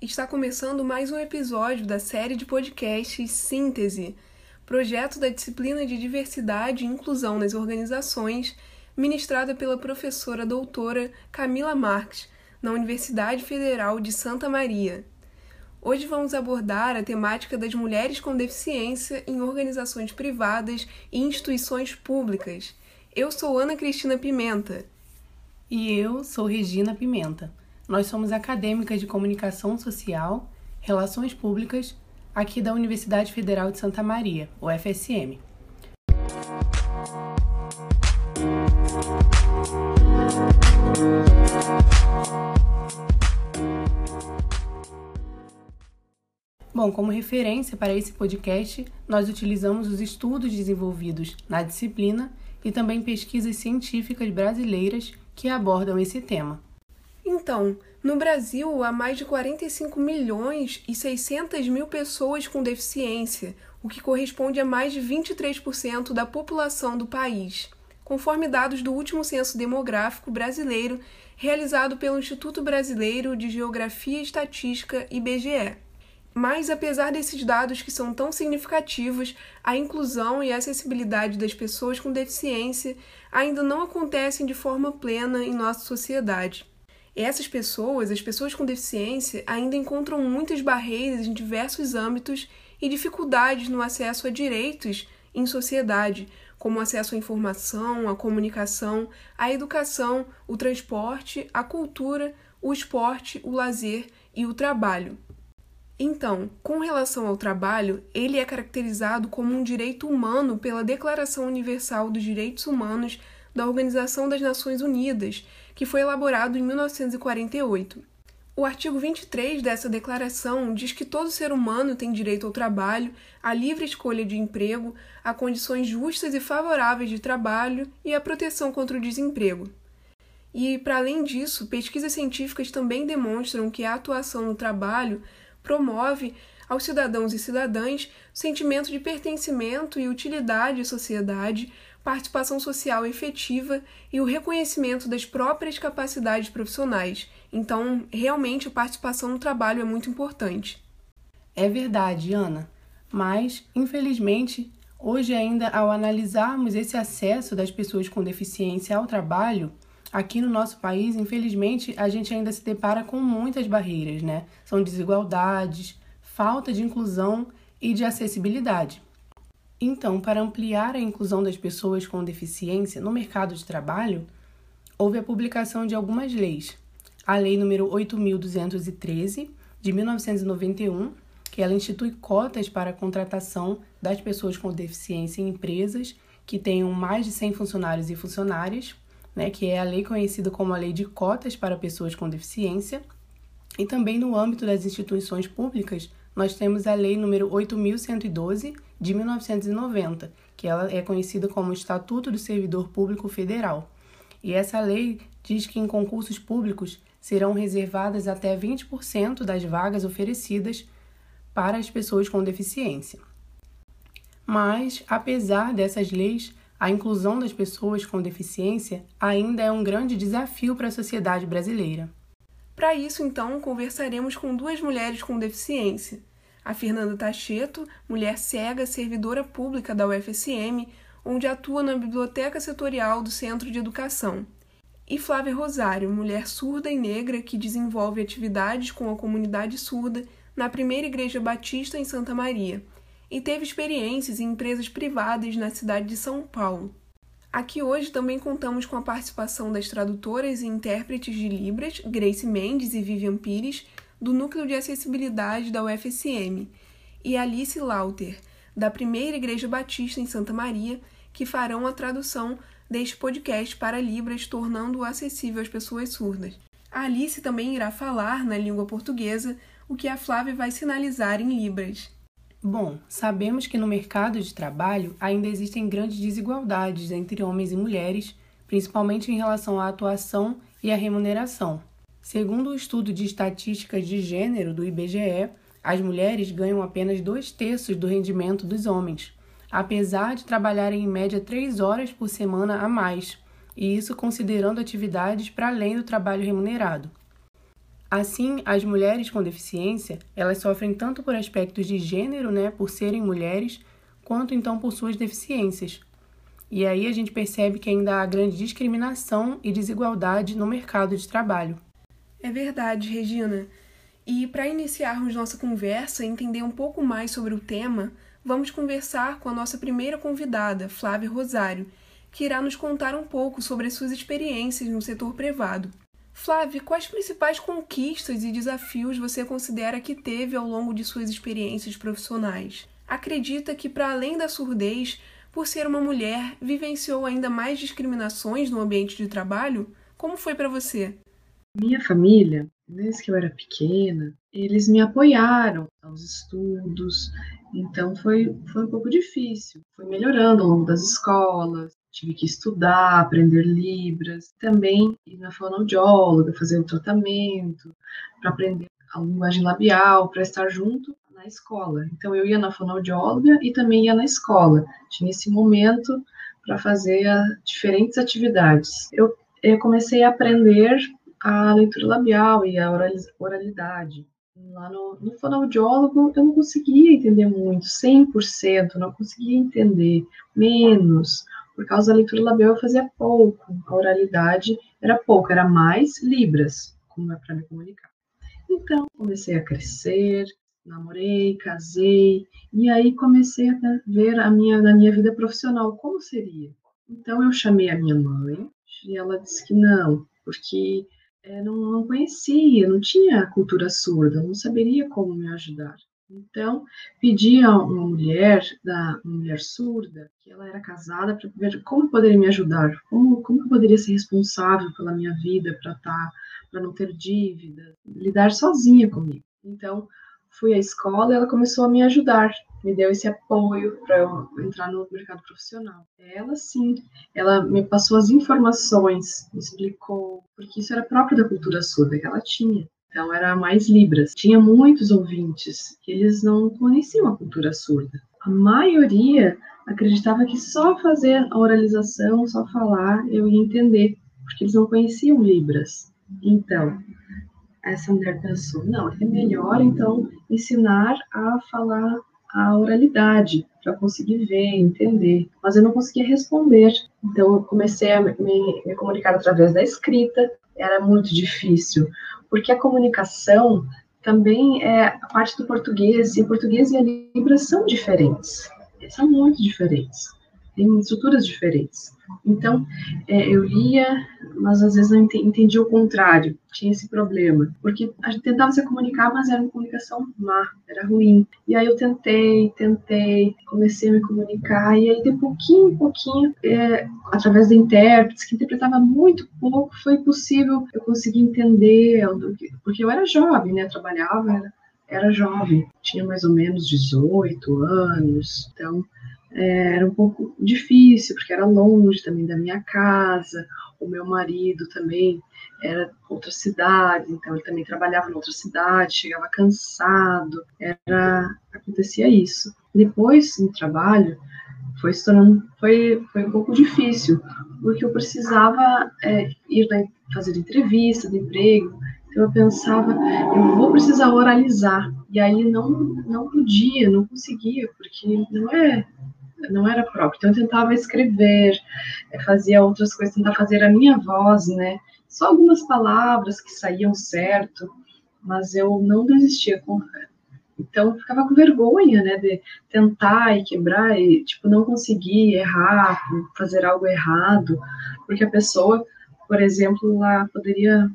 Está começando mais um episódio da série de podcasts Síntese, projeto da disciplina de Diversidade e Inclusão nas Organizações, ministrada pela professora doutora Camila Marques, na Universidade Federal de Santa Maria. Hoje vamos abordar a temática das mulheres com deficiência em organizações privadas e instituições públicas. Eu sou Ana Cristina Pimenta. E eu sou Regina Pimenta. Nós somos acadêmicas de Comunicação Social, Relações Públicas, aqui da Universidade Federal de Santa Maria, UFSM. Bom, como referência para esse podcast, nós utilizamos os estudos desenvolvidos na disciplina e também pesquisas científicas brasileiras que abordam esse tema. Então, no Brasil há mais de 45 milhões e 600 mil pessoas com deficiência, o que corresponde a mais de 23% da população do país, conforme dados do último censo demográfico brasileiro realizado pelo Instituto Brasileiro de Geografia e Estatística, IBGE. Mas, apesar desses dados que são tão significativos, a inclusão e a acessibilidade das pessoas com deficiência ainda não acontecem de forma plena em nossa sociedade. Essas pessoas, as pessoas com deficiência, ainda encontram muitas barreiras em diversos âmbitos e dificuldades no acesso a direitos em sociedade, como acesso à informação, à comunicação, à educação, o transporte, a cultura, o esporte, o lazer e o trabalho. Então, com relação ao trabalho, ele é caracterizado como um direito humano pela Declaração Universal dos Direitos Humanos da Organização das Nações Unidas, que foi elaborado em 1948. O artigo 23 dessa declaração diz que todo ser humano tem direito ao trabalho, à livre escolha de emprego, a condições justas e favoráveis de trabalho e à proteção contra o desemprego. E, para além disso, pesquisas científicas também demonstram que a atuação no trabalho promove aos cidadãos e cidadãs sentimento de pertencimento e utilidade à sociedade, participação social efetiva e o reconhecimento das próprias capacidades profissionais. Então, realmente, a participação no trabalho é muito importante. É verdade, Ana. Mas, infelizmente, hoje ainda ao analisarmos esse acesso das pessoas com deficiência ao trabalho, aqui no nosso país, infelizmente, a gente ainda se depara com muitas barreiras, né? São desigualdades, falta de inclusão e de acessibilidade. Então, para ampliar a inclusão das pessoas com deficiência no mercado de trabalho, houve a publicação de algumas leis. A Lei número 8213 de 1991, que ela institui cotas para a contratação das pessoas com deficiência em empresas que tenham mais de 100 funcionários e funcionárias, né, que é a lei conhecida como a Lei de Cotas para Pessoas com Deficiência. E também no âmbito das instituições públicas, nós temos a Lei número 8112 de 1990, que ela é conhecida como Estatuto do Servidor Público Federal. E essa lei diz que em concursos públicos serão reservadas até 20% das vagas oferecidas para as pessoas com deficiência. Mas, apesar dessas leis, a inclusão das pessoas com deficiência ainda é um grande desafio para a sociedade brasileira. Para isso, então, conversaremos com duas mulheres com deficiência, a Fernanda Tacheto, mulher cega, servidora pública da UFSM, onde atua na biblioteca setorial do Centro de Educação. E Flávia Rosário, mulher surda e negra que desenvolve atividades com a comunidade surda na primeira igreja batista em Santa Maria e teve experiências em empresas privadas na cidade de São Paulo. Aqui hoje também contamos com a participação das tradutoras e intérpretes de Libras, Grace Mendes e Vivian Pires, do Núcleo de Acessibilidade da UFSM, e Alice Lauter, da Primeira Igreja Batista em Santa Maria, que farão a tradução deste podcast para Libras, tornando-o acessível às pessoas surdas. A Alice também irá falar na língua portuguesa, o que a Flávia vai sinalizar em Libras. Bom, sabemos que no mercado de trabalho ainda existem grandes desigualdades entre homens e mulheres, principalmente em relação à atuação e à remuneração. Segundo o estudo de estatísticas de gênero do IBGE, as mulheres ganham apenas dois terços do rendimento dos homens, apesar de trabalharem em média três horas por semana a mais, e isso considerando atividades para além do trabalho remunerado. Assim, as mulheres com deficiência, elas sofrem tanto por aspectos de gênero, né, por serem mulheres, quanto então por suas deficiências. E aí a gente percebe que ainda há grande discriminação e desigualdade no mercado de trabalho. É verdade, Regina. E para iniciarmos nossa conversa e entender um pouco mais sobre o tema, vamos conversar com a nossa primeira convidada, Flávia Rosário, que irá nos contar um pouco sobre as suas experiências no setor privado. Flávia, quais principais conquistas e desafios você considera que teve ao longo de suas experiências profissionais? Acredita que, para além da surdez, por ser uma mulher, vivenciou ainda mais discriminações no ambiente de trabalho? Como foi para você? Minha família, desde que eu era pequena, eles me apoiaram aos estudos, então foi, foi um pouco difícil. Foi melhorando ao longo das escolas, tive que estudar, aprender libras, também ir na fonoaudióloga, fazer o tratamento, para aprender a linguagem labial, para estar junto na escola. Então eu ia na fonoaudióloga e também ia na escola. Tinha esse momento para fazer diferentes atividades. Eu, eu comecei a aprender a leitura labial e a oralidade. Lá no, no fonoaudiólogo eu não conseguia entender muito, 100%, não conseguia entender, menos, por causa da leitura labial eu fazia pouco, a oralidade era pouco, era mais libras, como é para me comunicar. Então, comecei a crescer, namorei, casei, e aí comecei a ver a minha, na minha vida profissional como seria. Então, eu chamei a minha mãe, e ela disse que não, porque é, não, não conhecia, não tinha cultura surda, não saberia como me ajudar. Então, pedi a uma mulher, uma mulher surda, que ela era casada, para ver como poderia me ajudar, como, como eu poderia ser responsável pela minha vida, para tá, para não ter dívida, lidar sozinha comigo. Então, fui à escola e ela começou a me ajudar, me deu esse apoio para eu entrar no mercado profissional. Ela sim, ela me passou as informações, me explicou, porque isso era próprio da cultura surda que ela tinha. Então era mais Libras. Tinha muitos ouvintes que eles não conheciam a cultura surda. A maioria acreditava que só fazer a oralização, só falar, eu ia entender, porque eles não conheciam Libras. Então, essa mulher pensou, não, é melhor então ensinar a falar a oralidade para conseguir ver, entender. Mas eu não conseguia responder. Então eu comecei a me, me comunicar através da escrita. Era muito difícil, porque a comunicação também é a parte do português, e o português e a Libra são diferentes, são muito diferentes, têm estruturas diferentes. Então, é, eu lia, mas às vezes não entendia o contrário, tinha esse problema, porque a gente tentava se comunicar, mas era uma comunicação má, era ruim. E aí eu tentei, tentei, comecei a me comunicar, e aí de pouquinho em pouquinho, é, através de intérpretes, que interpretava muito pouco, foi possível eu conseguir entender, porque eu era jovem, né, eu trabalhava, era, era jovem, tinha mais ou menos 18 anos, então é, era um pouco difícil, porque era longe também da minha casa, o meu marido também era outra cidade, então ele também trabalhava em outra cidade, chegava cansado, era acontecia isso. Depois no trabalho foi se tornando foi foi um pouco difícil, porque eu precisava é, ir fazer entrevista de emprego, então eu pensava eu vou precisar oralizar e aí não não podia, não conseguia, porque não é não era próprio. Então eu tentava escrever, eh, fazia outras coisas, tentava fazer a minha voz, né? Só algumas palavras que saíam certo, mas eu não desistia. Com... Então eu ficava com vergonha, né, de tentar e quebrar e tipo não conseguir errar, fazer algo errado, porque a pessoa, por exemplo, ela poderia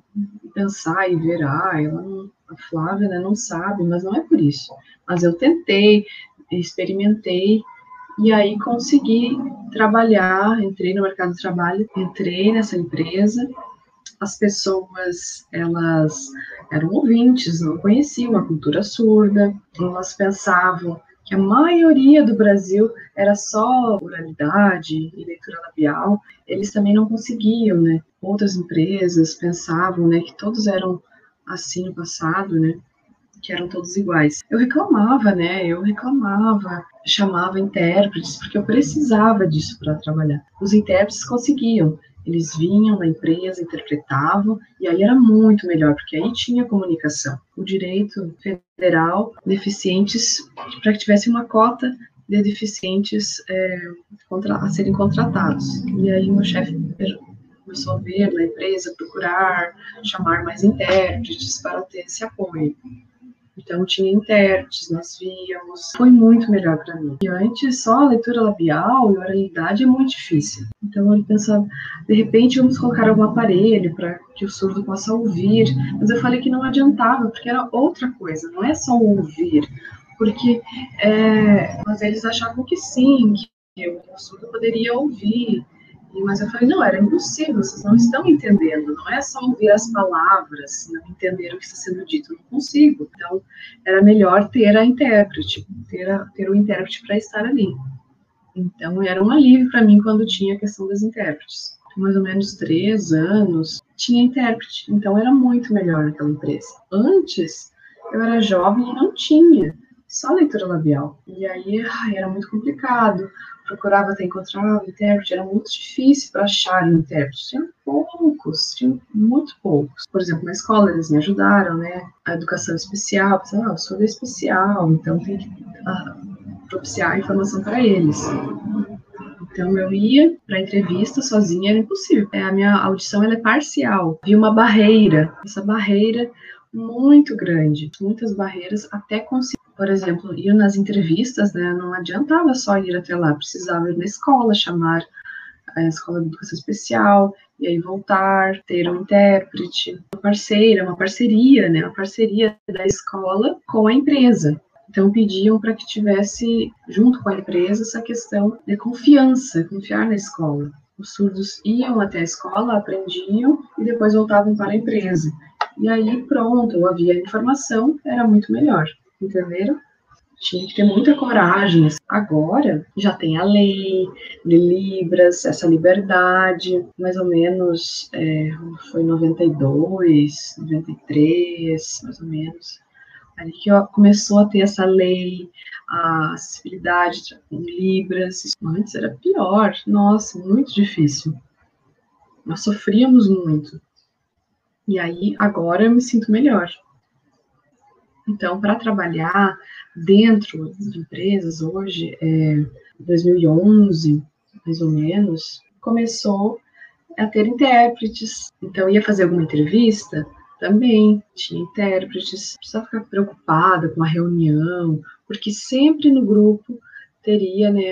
pensar e ver, ah, ela não, a Flávia, né, não sabe, mas não é por isso. Mas eu tentei, experimentei e aí consegui trabalhar, entrei no mercado de trabalho, entrei nessa empresa. As pessoas, elas eram ouvintes, não conheciam a cultura surda, elas pensavam que a maioria do Brasil era só oralidade e leitura labial, eles também não conseguiam, né? Outras empresas pensavam, né, que todos eram assim no passado, né? Que eram todos iguais. Eu reclamava, né? Eu reclamava, chamava intérpretes, porque eu precisava disso para trabalhar. Os intérpretes conseguiam. Eles vinham na empresa, interpretavam, e aí era muito melhor, porque aí tinha comunicação. O direito federal, deficientes, para que tivesse uma cota de deficientes é, contra, a serem contratados. E aí meu chefe começou a ver na empresa, procurar, chamar mais intérpretes para ter esse apoio. Então tinha intérpretes, nós víamos. Foi muito melhor para mim. E antes só a leitura labial e oralidade é muito difícil. Então ele pensava, de repente vamos colocar algum aparelho para que o surdo possa ouvir. Mas eu falei que não adiantava, porque era outra coisa, não é só ouvir. Porque é, mas eles achavam que sim, que o surdo poderia ouvir. Mas eu falei, não, era impossível, vocês não estão entendendo, não é só ouvir as palavras, não entender o que está sendo dito, não consigo. Então, era melhor ter a intérprete, ter, a, ter o intérprete para estar ali. Então, era um alívio para mim quando tinha a questão das intérpretes. Mais ou menos três anos, tinha intérprete, então era muito melhor naquela empresa. Antes, eu era jovem e não tinha, só leitura labial. E aí ai, era muito complicado procurava até encontrar um intérprete, era muito difícil para achar um intérprete. Tinha poucos, tinha muito poucos. Por exemplo, na escola eles me ajudaram, né? A educação especial, ah, eu sou da especial, então tem que ah, propiciar a informação para eles. Então eu ia para entrevista sozinha, era impossível. É, a minha audição ela é parcial. Vi uma barreira. Essa barreira muito grande, muitas barreiras até conseguir por exemplo, ir nas entrevistas, né, não adiantava só ir até lá, precisava ir na escola, chamar a escola de educação especial, e aí voltar, ter um intérprete, uma parceira, uma parceria, né, uma parceria da escola com a empresa. Então pediam para que tivesse junto com a empresa essa questão de confiança, confiar na escola. Os surdos iam até a escola, aprendiam e depois voltavam para a empresa. E aí pronto, havia informação, era muito melhor entenderam? Tinha que ter muita coragem. Agora já tem a lei de Libras, essa liberdade, mais ou menos é, foi 92, 93, mais ou menos. Ali que começou a ter essa lei, a acessibilidade em Libras. Antes era pior, nossa, muito difícil. Nós sofríamos muito. E aí, agora eu me sinto melhor. Então, para trabalhar dentro de empresas, hoje, é, 2011, mais ou menos, começou a ter intérpretes. Então, ia fazer alguma entrevista, também tinha intérpretes. Precisava ficar preocupada com a reunião, porque sempre no grupo teria né,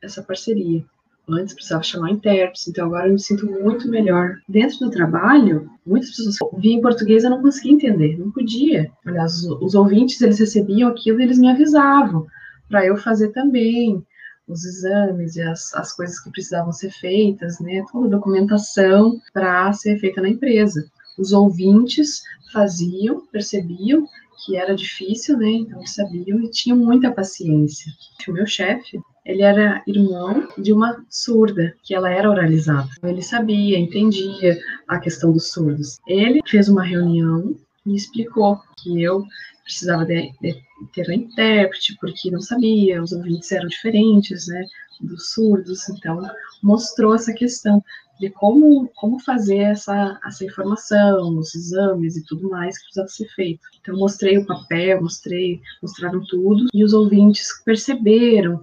essa parceria. Antes precisava chamar intérpretes, então agora eu me sinto muito melhor. Dentro do trabalho, muitas pessoas vinham em português eu não conseguia entender, não podia. Aliás, os, os ouvintes, eles recebiam aquilo e eles me avisavam para eu fazer também os exames e as, as coisas que precisavam ser feitas, né, toda a documentação para ser feita na empresa. Os ouvintes faziam, percebiam que era difícil, né, então sabiam e tinham muita paciência. O meu chefe, ele era irmão de uma surda, que ela era oralizada. Ele sabia, entendia a questão dos surdos. Ele fez uma reunião e explicou que eu precisava de, de ter um intérprete, porque não sabia, os ouvintes eram diferentes, né, dos surdos, então mostrou essa questão de como, como fazer essa, essa informação, os exames e tudo mais que precisava ser feito. Então mostrei o papel, mostrei, mostraram tudo, e os ouvintes perceberam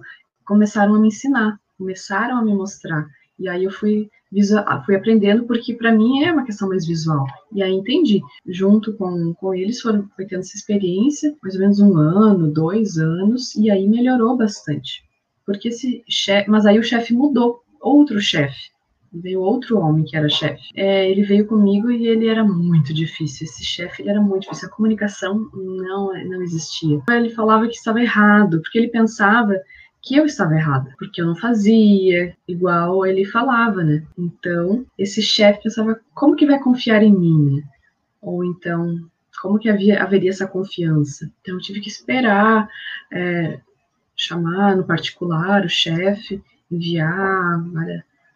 começaram a me ensinar, começaram a me mostrar. E aí eu fui, fui aprendendo, porque para mim é uma questão mais visual. E aí entendi. Junto com, com eles, foram, foi tendo essa experiência, mais ou menos um ano, dois anos, e aí melhorou bastante. Porque esse chefe, mas aí o chefe mudou, outro chefe. Veio outro homem que era chefe. É, ele veio comigo e ele era muito difícil. Esse chefe era muito difícil. A comunicação não, não existia. Ele falava que estava errado, porque ele pensava que eu estava errada, porque eu não fazia igual ele falava, né? Então, esse chefe pensava, como que vai confiar em mim? Ou então, como que havia, haveria essa confiança? Então, eu tive que esperar, é, chamar no particular o chefe, enviar,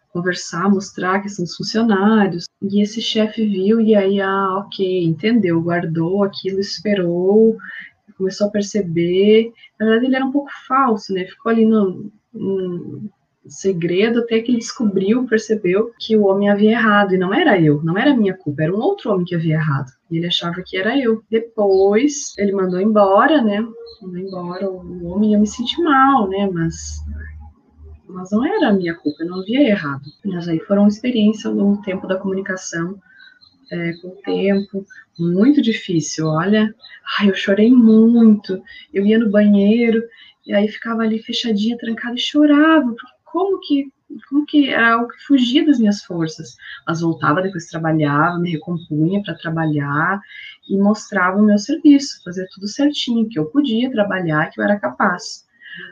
conversar, mostrar que são os funcionários. E esse chefe viu e aí, ah, ok, entendeu, guardou aquilo, esperou começou a perceber. Na verdade, ele era um pouco falso, né? Ficou ali no, no segredo até que ele descobriu, percebeu que o homem havia errado e não era eu, não era minha culpa, era um outro homem que havia errado. E ele achava que era eu. Depois ele mandou embora, né? Mandou embora o homem e eu me senti mal, né? Mas mas não era a minha culpa, eu não havia errado. Mas aí foram experiências ao longo do tempo da comunicação, é, com o tempo, muito difícil, olha. Ai, eu chorei muito, eu ia no banheiro, e aí ficava ali fechadinha, trancada e chorava, como que como que era algo que fugia das minhas forças, mas voltava depois trabalhava, me recompunha para trabalhar e mostrava o meu serviço, fazer tudo certinho, que eu podia trabalhar, que eu era capaz.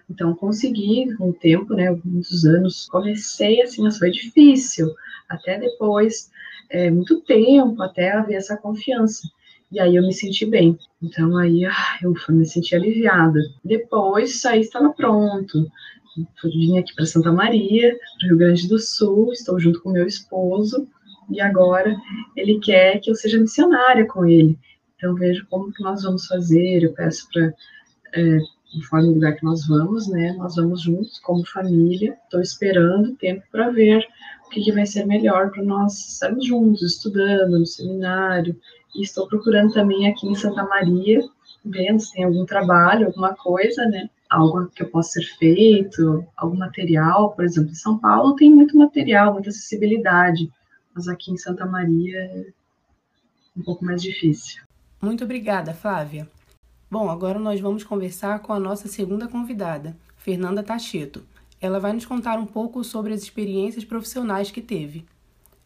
Então consegui com o tempo, né, muitos anos, comecei assim, mas foi difícil, até depois, é, muito tempo, até haver essa confiança. E aí eu me senti bem. Então aí ah, eu me senti aliviada. Depois aí estava pronto. Vim aqui para Santa Maria, para Rio Grande do Sul, estou junto com meu esposo e agora ele quer que eu seja missionária com ele. Então vejo como que nós vamos fazer. Eu peço para é, conforme o lugar que nós vamos, né? Nós vamos juntos como família. Estou esperando o tempo para ver o que, que vai ser melhor para nós estarmos juntos, estudando no seminário. E estou procurando também aqui em Santa Maria, vendo se tem algum trabalho, alguma coisa, né? Algo que eu possa ser feito, algum material, por exemplo, em São Paulo tem muito material, muita acessibilidade, mas aqui em Santa Maria é um pouco mais difícil. Muito obrigada, Flávia. Bom, agora nós vamos conversar com a nossa segunda convidada, Fernanda Tacheto. Ela vai nos contar um pouco sobre as experiências profissionais que teve.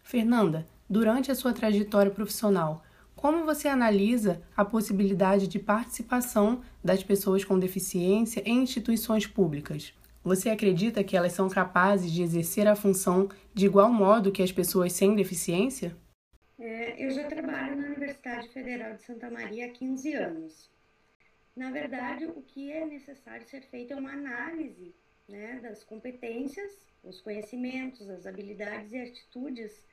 Fernanda, durante a sua trajetória profissional, como você analisa a possibilidade de participação das pessoas com deficiência em instituições públicas? Você acredita que elas são capazes de exercer a função de igual modo que as pessoas sem deficiência? É, eu já trabalho na Universidade Federal de Santa Maria há 15 anos. Na verdade, o que é necessário ser feito é uma análise né, das competências, os conhecimentos, as habilidades e atitudes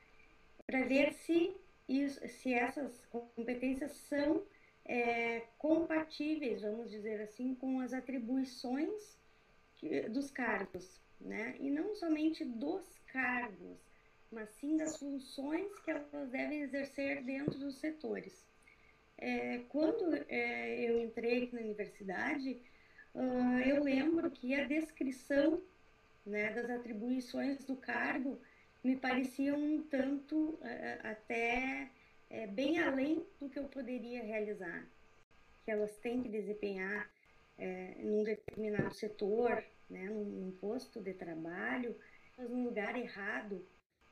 para ver se, isso, se essas competências são é, compatíveis, vamos dizer assim, com as atribuições dos cargos, né? E não somente dos cargos, mas sim das funções que elas devem exercer dentro dos setores. É, quando é, eu entrei na universidade, uh, eu lembro que a descrição né, das atribuições do cargo me parecia um tanto uh, até uh, bem além do que eu poderia realizar. Que elas têm que desempenhar é, num determinado setor, né, num, num, posto de trabalho, mas num lugar errado,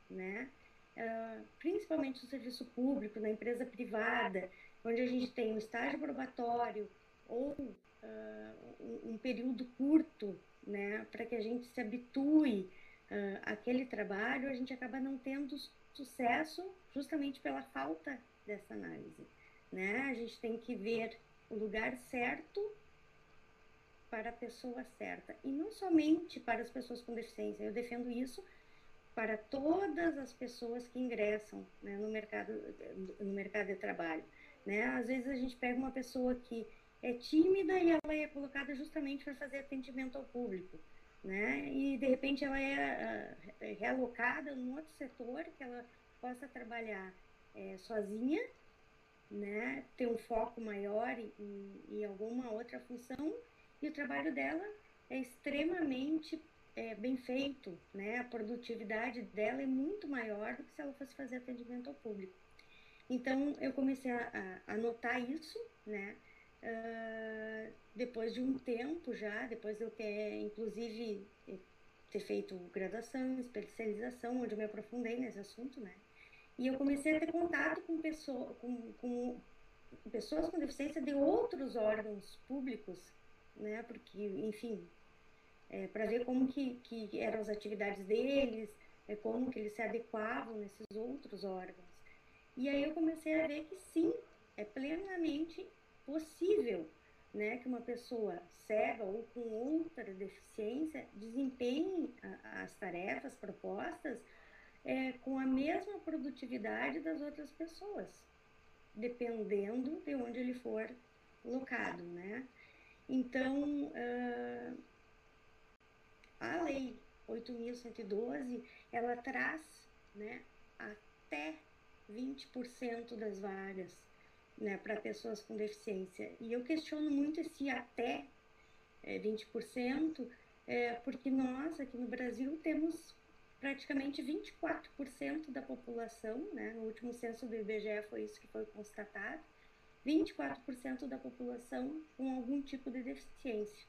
né? Uh, principalmente no serviço público, na empresa privada, onde a gente tem um estágio probatório ou uh, um, um, período curto, né, para que a gente se habitue uh, àquele trabalho, a gente acaba não tendo sucesso justamente pela falta dessa análise, né? A gente tem que ver o lugar certo para a pessoa certa e não somente para as pessoas com deficiência. Eu defendo isso para todas as pessoas que ingressam né, no mercado no mercado de trabalho. Né? Às vezes a gente pega uma pessoa que é tímida e ela é colocada justamente para fazer atendimento ao público. Né? E de repente ela é uh, realocada num outro setor que ela possa trabalhar é, sozinha, né? ter um foco maior em, em, alguma outra função e o trabalho dela é extremamente é, bem feito, né? a produtividade dela é muito maior do que se ela fosse fazer atendimento ao público. Então eu comecei a, a, notar isso, né? Uh, depois de um tempo já, depois de eu ter, inclusive, ter feito graduação, especialização, onde eu me aprofundei nesse assunto, né? E eu comecei a ter contato com, pessoa, com, com pessoas com deficiência de outros órgãos públicos, né? Porque, enfim, é, para ver como que, que eram as atividades deles, é, como que eles se adequavam nesses outros órgãos. E aí eu comecei a ver que sim, é plenamente possível né, que uma pessoa cega ou com outra deficiência desempenhe as tarefas propostas é, com a mesma produtividade das outras pessoas, dependendo de onde ele for locado, né? Então, uh, a lei 8.000 Lei 112, ela traz né, até 20% das vagas né, para pessoas com deficiência. E eu questiono muito esse até é, 20%, é, porque nós aqui no Brasil temos praticamente 24% da população, né, no último censo do IBGE foi isso que foi constatado, 24% da população com algum tipo de deficiência.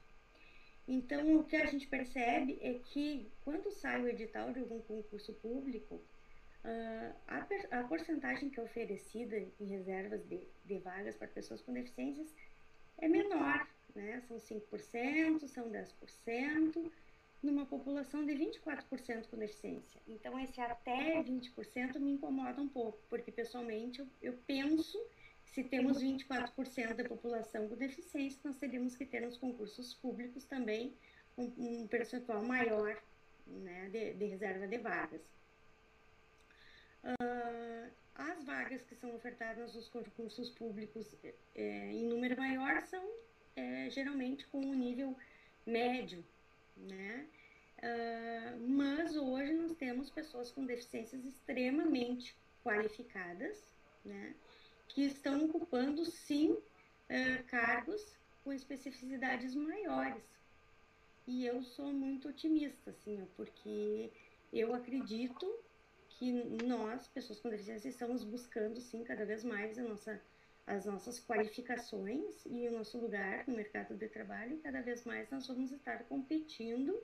Então, o que a gente percebe é que quando sai o edital de algum concurso público, Uh, a, a porcentagem que é oferecida em reservas de, de vagas para pessoas com deficiências é menor, né? São 5%, são 10%, numa população de 24% com deficiência. Então, esse até 20% me incomoda um pouco, porque pessoalmente eu, eu penso se temos 24% da população com deficiência, nós teríamos que ter nos concursos públicos também um, um percentual maior né, de, de reserva de vagas. Uh, as vagas que são ofertadas nos concursos públicos é, em número maior são é, geralmente com um nível médio, né? Uh, mas hoje nós temos pessoas com deficiências extremamente qualificadas, né? Que estão ocupando sim uh, cargos com especificidades maiores. E eu sou muito otimista, assim, porque eu acredito que nós, pessoas com deficiência, estamos buscando, sim, cada vez mais nossa, as nossas qualificações e o nosso lugar no mercado de trabalho. Cada vez mais nós vamos estar competindo,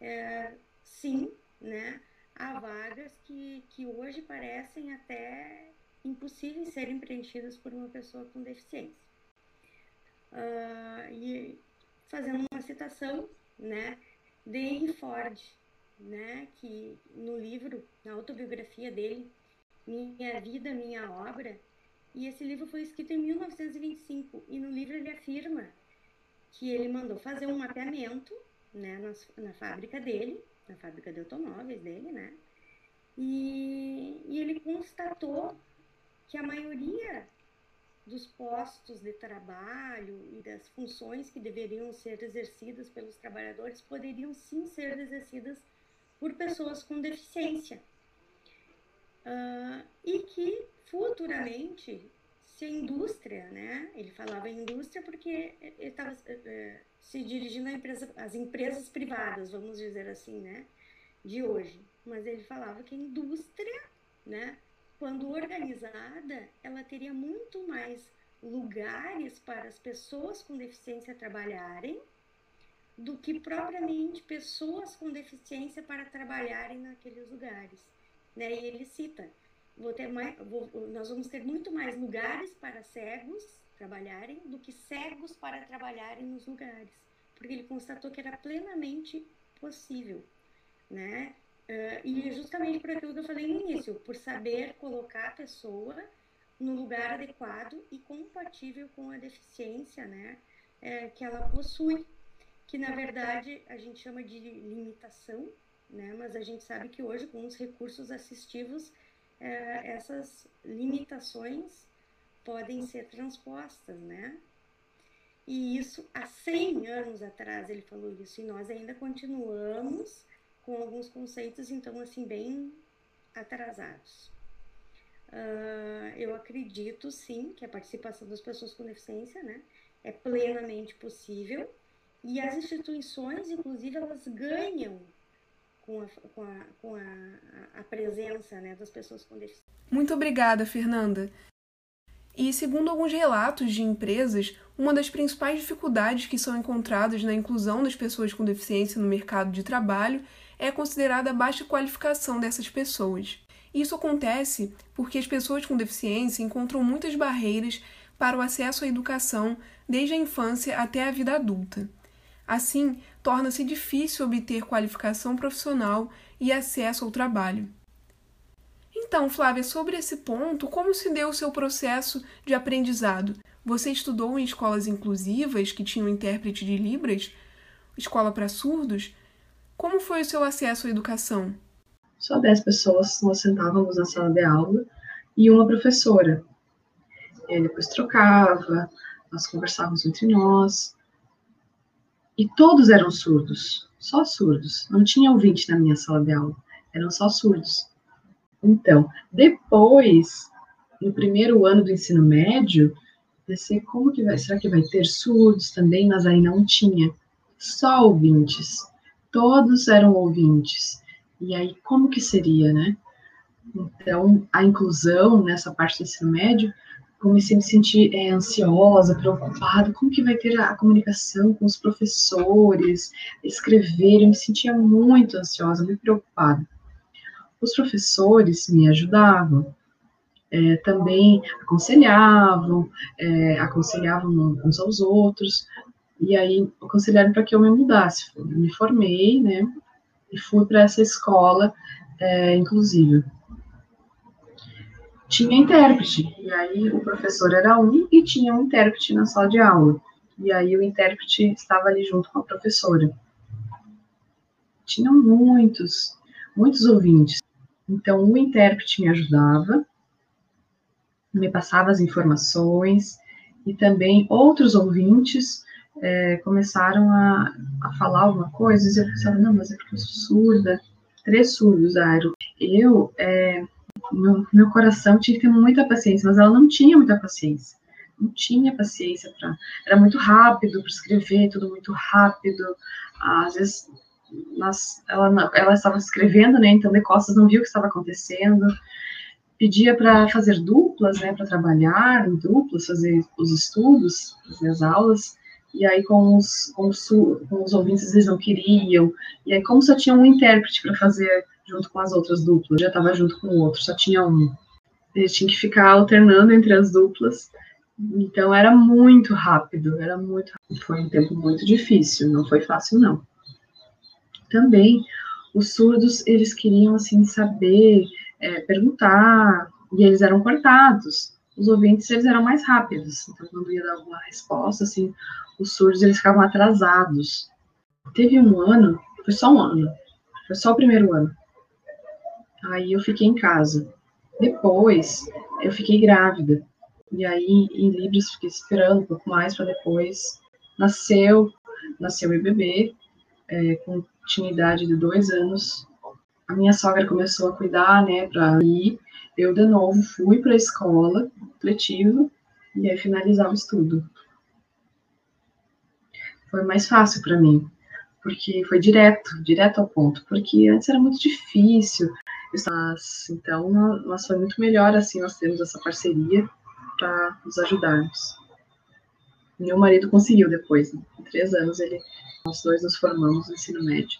é, sim, né, a vagas que, que hoje parecem até impossíveis serem preenchidas por uma pessoa com deficiência. Uh, e fazendo uma citação, né, de Henry Ford, né, que no livro, na autobiografia dele, Minha Vida, Minha Obra, e esse livro foi escrito em 1925, e no livro ele afirma que ele mandou fazer um mapeamento né, na, na fábrica dele, na fábrica de automóveis dele, né, e, e ele constatou que a maioria dos postos de trabalho e das funções que deveriam ser exercidas pelos trabalhadores poderiam sim ser exercidas por pessoas com deficiência. Uh, e que futuramente, se a indústria, né, ele falava indústria porque ele estava uh, eh, eh, se dirigindo empresa, às empresas privadas, vamos dizer assim, né, de hoje. Mas ele falava que a indústria, né, quando organizada, ela teria muito mais lugares para as pessoas com deficiência trabalharem do que propriamente pessoas com deficiência para trabalharem naqueles lugares. Né? E ele cita, vou ter mais, vou, nós vamos ter muito mais lugares para cegos trabalharem do que cegos para trabalharem nos lugares, porque ele constatou que era plenamente possível, né? Uh, e justamente por aquilo que eu falei no início, por saber colocar a pessoa no lugar adequado e compatível com a deficiência, né, é, que ela possui que na verdade a gente chama de limitação, né? mas a gente sabe que hoje, com os recursos assistivos, é, essas limitações podem ser transpostas, né? E isso há 100 anos atrás ele falou isso, e nós ainda continuamos com alguns conceitos, então, assim, bem atrasados. Uh, eu acredito, sim, que a participação das pessoas com deficiência, né, é plenamente possível, e as instituições, inclusive, elas ganham com a, com a, com a, a presença né, das pessoas com deficiência. Muito obrigada, Fernanda. E segundo alguns relatos de empresas, uma das principais dificuldades que são encontradas na inclusão das pessoas com deficiência no mercado de trabalho é considerada a baixa qualificação dessas pessoas. Isso acontece porque as pessoas com deficiência encontram muitas barreiras para o acesso à educação desde a infância até a vida adulta. Assim, torna-se difícil obter qualificação profissional e acesso ao trabalho. Então, Flávia, sobre esse ponto, como se deu o seu processo de aprendizado? Você estudou em escolas inclusivas que tinham intérprete de Libras? Escola para surdos? Como foi o seu acesso à educação? Só dez pessoas nós sentávamos na sala de aula e uma professora. E depois trocava, nós conversávamos entre nós, e todos eram surdos. só surdos. Não tinha ouvinte na minha sala de aula, eram só surdos. Então, depois, no primeiro ano do ensino médio, pensei, como que vai, será que vai ter surdos também? Mas aí não tinha, só ouvintes. Todos eram ouvintes. E aí, como que seria, né? Então, a inclusão nessa parte do ensino médio, comecei a me sentir é, ansiosa, preocupada, como que vai ter a, comunicação com os professores, escrever, eu me sentia muito ansiosa, muito preocupada. Os professores me ajudavam, é, também aconselhavam, é, aconselhavam uns aos outros, e aí aconselharam para que eu me mudasse. Me formei, né, e fui para essa escola é, inclusive. Tinha intérprete, e aí o professor era um e tinha um intérprete na sala de aula. E aí o intérprete estava ali junto com a professora. Tinham muitos, muitos ouvintes. Então o intérprete me ajudava, me passava as informações, e também outros ouvintes é, começaram a, a, falar alguma coisa, e eu pensava, não, mas é porque eu sou surda, três surdos, Airo. Eu, é, meu, meu coração tinha que ter muita paciência, mas ela não tinha muita paciência. Não tinha paciência para. Era muito rápido para escrever, tudo muito rápido. Às vezes, nós, ela, ela estava escrevendo, né? Então, de costas não viu o que estava acontecendo. Pedia para fazer duplas, né? Para trabalhar em duplas, fazer os estudos, fazer as aulas. E aí, com os, com os, com os ouvintes, eles não queriam. E aí, como só tinha um intérprete para fazer junto com as outras duplas, já estava junto com o outro, só tinha um. Ele tinha que ficar alternando entre as duplas. Então, era muito rápido, era muito rápido. Foi um tempo muito difícil, não foi fácil, não. Também, os surdos, eles queriam, assim, saber, é, perguntar, e eles eram cortados. Os ouvintes, eles eram mais rápidos. Então, quando ia dar alguma resposta, assim, os surdos eles ficavam atrasados. Teve um ano, foi só um ano, foi só o primeiro ano. Aí eu fiquei em casa. Depois, eu fiquei grávida. E aí, em Libras, fiquei esperando um pouco mais para depois. Nasceu, nasceu meu bebê, é, com tinha idade de dois anos. A minha sogra começou a cuidar, né, para ir. Eu, de novo, fui para a escola letiva e aí finalizar o estudo foi mais fácil para mim, porque foi direto, direto ao ponto, porque antes era muito difícil. Então, nós foi muito melhor assim nós termos essa parceria para nos ajudarmos. Meu marido conseguiu depois, né? em três anos ele, nós dois nos formamos no ensino médio.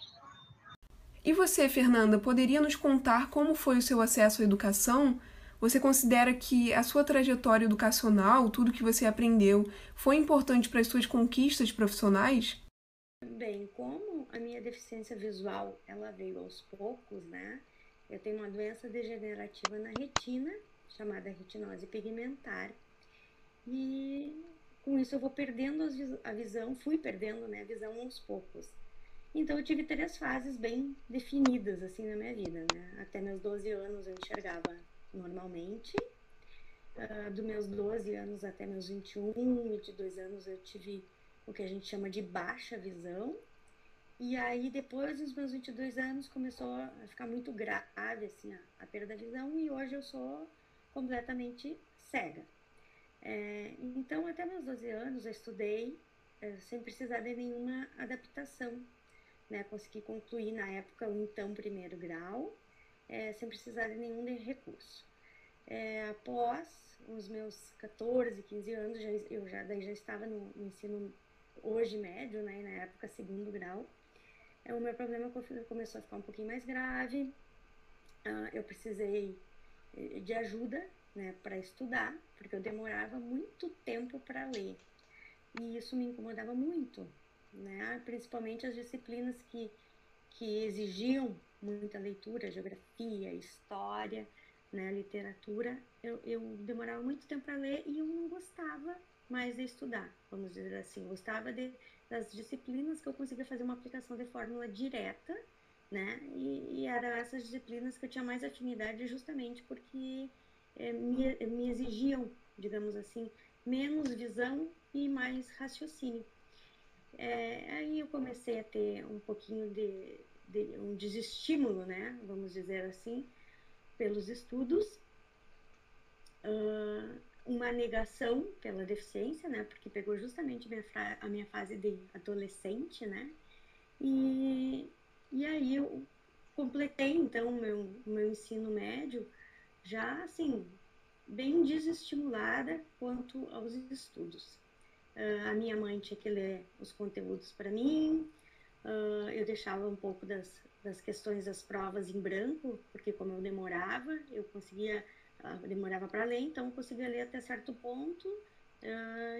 E você, Fernanda, poderia nos contar como foi o seu acesso à educação? Você considera que a sua trajetória educacional, tudo que você aprendeu, foi importante para as suas conquistas profissionais? Bem, como a minha deficiência visual ela veio aos poucos, né? Eu tenho uma doença degenerativa na retina, chamada retinose pigmentar, e com isso eu vou perdendo a visão, fui perdendo né, a visão aos poucos. Então eu tive três fases bem definidas assim na minha vida, né? Até meus 12 anos eu enxergava normalmente. Uh, dos meus 12 anos até meus 21, 22 anos, eu tive o que a gente chama de baixa visão. E aí, depois dos meus 22 anos, começou a ficar muito grave, assim, a, a perda da visão. E hoje eu sou completamente cega. É, então, até meus 12 anos, eu estudei é, sem precisar de nenhuma adaptação. Né? Consegui concluir, na época, o então primeiro grau é, sem precisar de nenhum recurso. É, após os meus 14, 15 anos, já, eu já, daí já estava no, no ensino hoje médio, né, na época segundo grau, o meu problema começou a ficar um pouquinho mais grave, uh, eu precisei eh, de ajuda né, para estudar, porque eu demorava muito tempo para ler. E isso me incomodava muito, né? principalmente as disciplinas que, que exigiam muita leitura, geografia, história, né, literatura, eu, eu demorava muito tempo para ler e eu não gostava mais de estudar, vamos dizer assim. Gostava de, das disciplinas que eu conseguia fazer uma aplicação de fórmula direta, né? E, e eram essas disciplinas que eu tinha mais afinidade justamente porque é, me, me exigiam, digamos assim, menos visão e mais raciocínio. é, aí eu comecei a ter um pouquinho de, de, um desestímulo, né, vamos dizer assim, pelos estudos, uh, uma negação pela deficiência, né, porque pegou justamente minha a minha fase de adolescente, né, e, e aí eu completei então o meu, meu ensino médio já assim bem desestimulada quanto aos estudos. Uh, a minha mãe tinha que ler os conteúdos para mim, uh, eu deixava um pouco das, das questões das provas em branco, porque como eu demorava, eu conseguia, uh, demorava para ler, então conseguia ler até certo ponto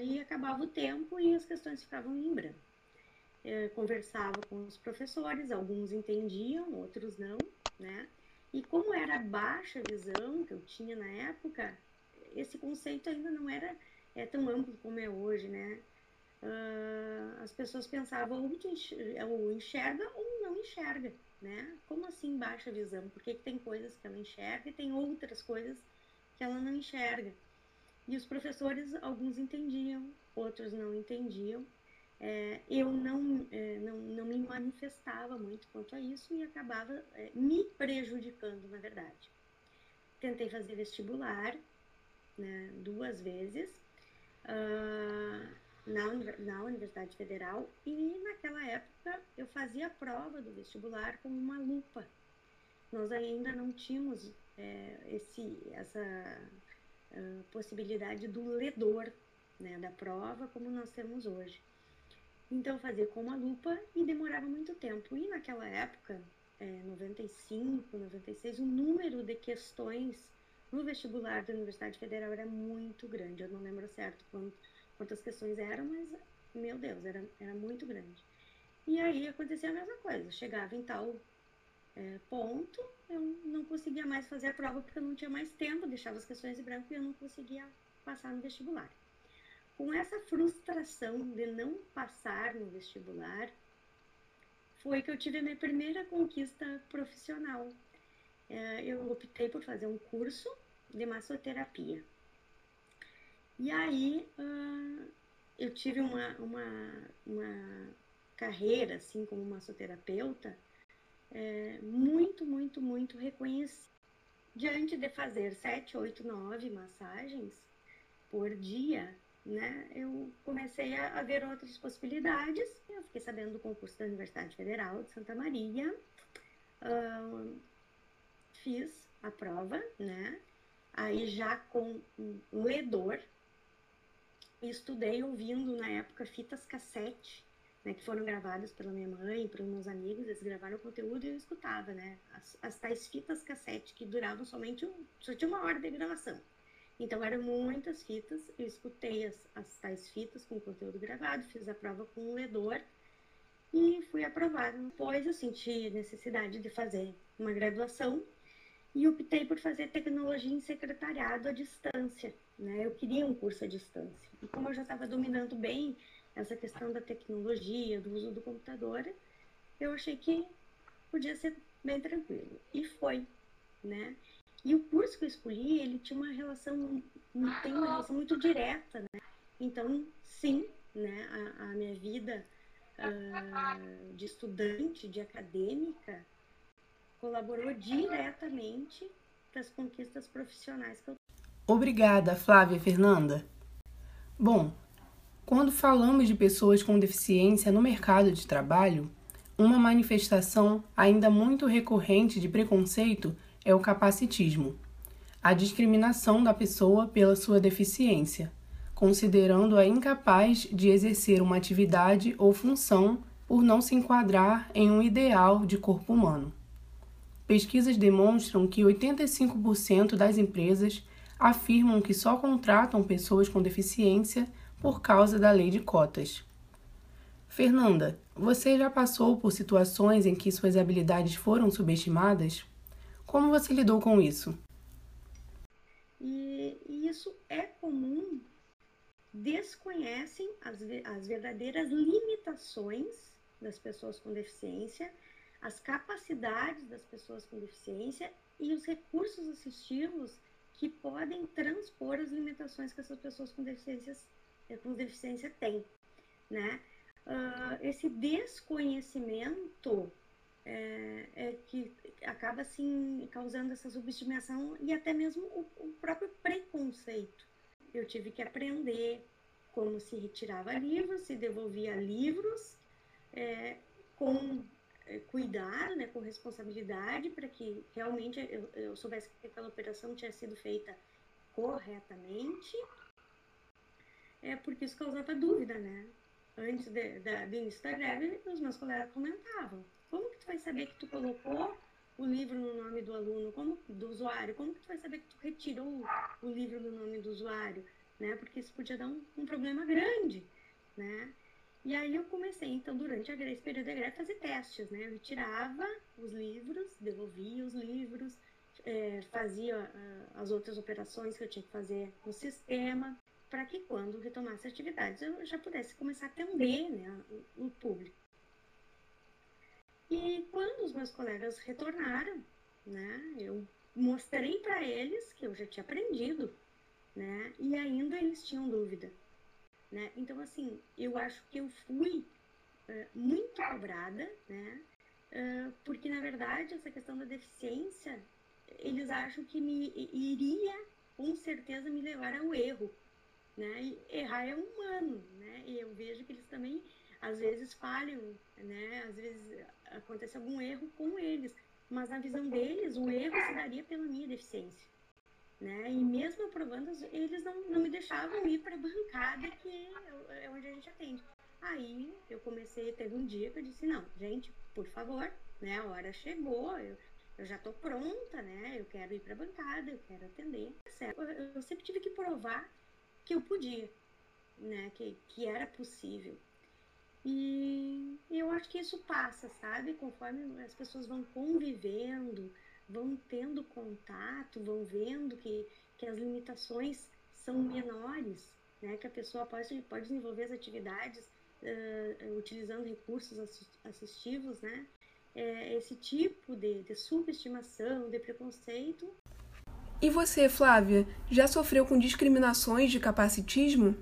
e acabava o tempo e as questões ficavam em branco. Conversava com os professores, alguns entendiam, outros não, né? E como era baixa visão que eu tinha na época, esse conceito ainda não era é, tão amplo como é hoje, né? Uh, as pessoas pensavam ou enxerga ou não enxerga, né? Como assim baixa visão? Porque tem coisas que ela enxerga e tem outras coisas que ela não enxerga. E os professores, alguns entendiam, outros não entendiam. É, eu não, é, não, não me manifestava muito quanto a isso e acabava é, me prejudicando, na verdade. Tentei fazer vestibular né, duas vezes uh, na, na Universidade Federal e naquela época eu fazia a prova do vestibular com uma lupa. Nós ainda não tínhamos é, esse, essa uh, possibilidade do ledor né, da prova como nós temos hoje. Então fazia com uma lupa e demorava muito tempo. E naquela época, é, 95, 96, o número de questões no vestibular da Universidade Federal era muito grande. Eu não lembro certo quantas questões eram, mas, meu Deus, era, era muito grande. E aí acontecia a mesma coisa. Chegava em tal é, ponto, eu não conseguia mais fazer a prova porque eu não tinha mais tempo, deixava as questões em branco e eu não conseguia passar no vestibular. Com essa frustração de não passar no vestibular, foi que eu tive a minha primeira conquista profissional. É, eu optei por fazer um curso de massoterapia. E aí uh, eu tive uma, uma, uma carreira assim como massoterapeuta é, muito, muito, muito reconhecida. Diante de fazer sete, oito, nove massagens por dia, né, eu comecei a, a, ver outras possibilidades. Eu fiquei sabendo do concurso da Universidade Federal de Santa Maria, uh, fiz a prova, né, aí já com um ledor, estudei ouvindo na época fitas cassete, né, que foram gravadas pela minha mãe e pelos meus amigos, eles gravaram o conteúdo e eu escutava, né, as, as tais fitas cassete que duravam somente um, só tinha uma hora de gravação. Então eram muitas fitas, eu escutei as, as tais fitas com conteúdo gravado, fiz a prova com um ledor e fui aprovada. Depois eu senti necessidade de fazer uma graduação e optei por fazer tecnologia em secretariado à distância. Né? Eu queria um curso à distância. E como eu já estava dominando bem essa questão da tecnologia, do uso do computador, eu achei que podia ser bem tranquilo. E foi, né? E o curso que eu escolhi, ele tinha uma relação, tem uma relação muito direta, né? Então, sim, né, a, a minha vida uh, de estudante, de acadêmica, colaborou diretamente para as conquistas profissionais que eu Obrigada, Flávia Fernanda. Bom, quando falamos de pessoas com deficiência no mercado de trabalho, uma manifestação ainda muito recorrente de preconceito é o capacitismo, a discriminação da pessoa pela sua deficiência, considerando-a incapaz de exercer uma atividade ou função por não se enquadrar em um ideal de corpo humano. Pesquisas demonstram que 85% das empresas afirmam que só contratam pessoas com deficiência por causa da lei de cotas. Fernanda, você já passou por situações em que suas habilidades foram subestimadas? Como você lidou com isso? E, isso é comum. Desconhecem as, as verdadeiras limitações das pessoas com deficiência, as capacidades das pessoas com deficiência e os recursos assistivos que podem transpor as limitações que essas pessoas com, deficiências, com deficiência têm, né? uh, esse desconhecimento é, é, que acaba assim causando essa subestimação e até mesmo o, o, próprio preconceito. Eu tive que aprender como se retirava livros, se devolvia livros é, com é, cuidado, né, com responsabilidade, para que realmente eu, eu soubesse que aquela operação tinha sido feita corretamente, é porque isso causava dúvida, né? Antes de, de, do início da greve, os meus colegas comentavam: como que tu vai saber que tu colocou o livro no nome do aluno, como do usuário? Como que tu vai saber que tu retirou o livro do nome do usuário? Né? Porque isso podia dar um, um problema grande, né? E aí eu comecei, então, durante esse período da greve, fazer testes, né? Eu retirava os livros, devolvia os livros, é, fazia uh, as outras operações que eu tinha que fazer no sistema, para que quando retomasse atividades eu já pudesse começar a atender né, o, o público. E quando os meus colegas retornaram, né, eu mostrei para eles que eu já tinha aprendido, né, e ainda eles tinham dúvida. Né? Então, assim, eu acho que eu fui uh, muito cobrada, né? Uh, porque, na verdade, essa questão da deficiência, eles acham que me iria, com certeza, me levar ao erro, né? E errar é humano, né? E eu vejo que eles também, às vezes, falham, né? Às vezes acontece algum erro com eles, mas na visão deles, o erro se daria pela minha deficiência. Né? E mesmo aprovando, eles não, não me deixavam ir para a bancada que é onde a gente atende. Aí eu comecei, teve um dia que eu disse, não, gente, por favor, né? A hora chegou, eu, eu já estou pronta, né? Eu quero ir para a bancada, eu quero atender. Certo. Eu, eu sempre tive que provar que eu podia, né? Que, que era possível. E eu acho que isso passa, sabe? Conforme as pessoas vão convivendo, vão tendo contato, vão vendo que, que as limitações são menores, né? que a pessoa pode, pode desenvolver as atividades uh, utilizando recursos assistivos, né? É, esse tipo de, de subestimação, de preconceito. E você, Flávia, já sofreu com discriminações de capacitismo?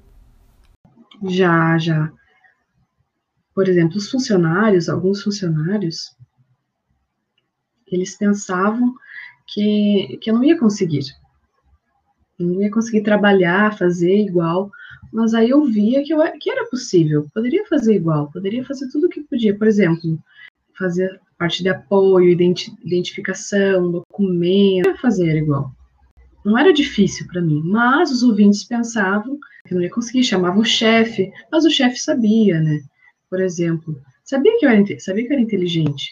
Já, já. Por exemplo, os funcionários, alguns funcionários, eles pensavam que, que eu não ia conseguir. Eu não ia conseguir trabalhar, fazer igual, mas aí eu via que, eu, que era possível, poderia fazer igual, poderia fazer tudo o que podia. Por exemplo, fazer parte de apoio, identi identificação, documento, fazer igual. Não era difícil para mim, mas os ouvintes pensavam que eu não ia conseguir, chamavam o chefe, mas o chefe sabia, né? Por exemplo, sabia que eu era, sabia que eu era inteligente,